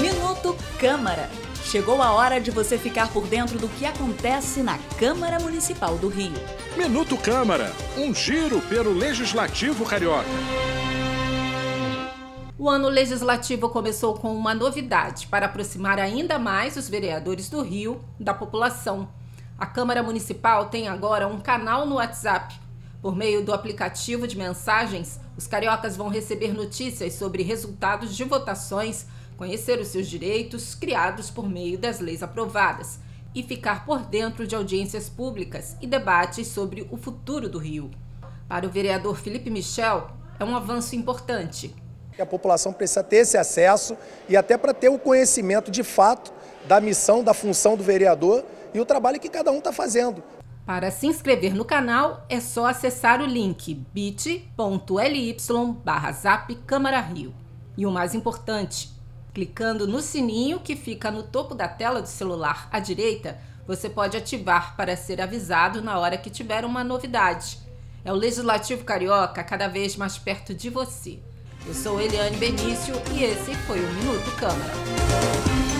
Minuto Câmara. Chegou a hora de você ficar por dentro do que acontece na Câmara Municipal do Rio. Minuto Câmara, um giro pelo Legislativo Carioca. O ano legislativo começou com uma novidade para aproximar ainda mais os vereadores do Rio da população. A Câmara Municipal tem agora um canal no WhatsApp. Por meio do aplicativo de mensagens, os cariocas vão receber notícias sobre resultados de votações conhecer os seus direitos criados por meio das leis aprovadas e ficar por dentro de audiências públicas e debates sobre o futuro do Rio. Para o vereador Felipe Michel, é um avanço importante. A população precisa ter esse acesso e até para ter o conhecimento de fato da missão, da função do vereador e o trabalho que cada um está fazendo. Para se inscrever no canal, é só acessar o link bit.ly barra zap Câmara Rio. E o mais importante, Clicando no sininho que fica no topo da tela do celular à direita, você pode ativar para ser avisado na hora que tiver uma novidade. É o Legislativo Carioca cada vez mais perto de você. Eu sou Eliane Benício e esse foi o Minuto Câmara.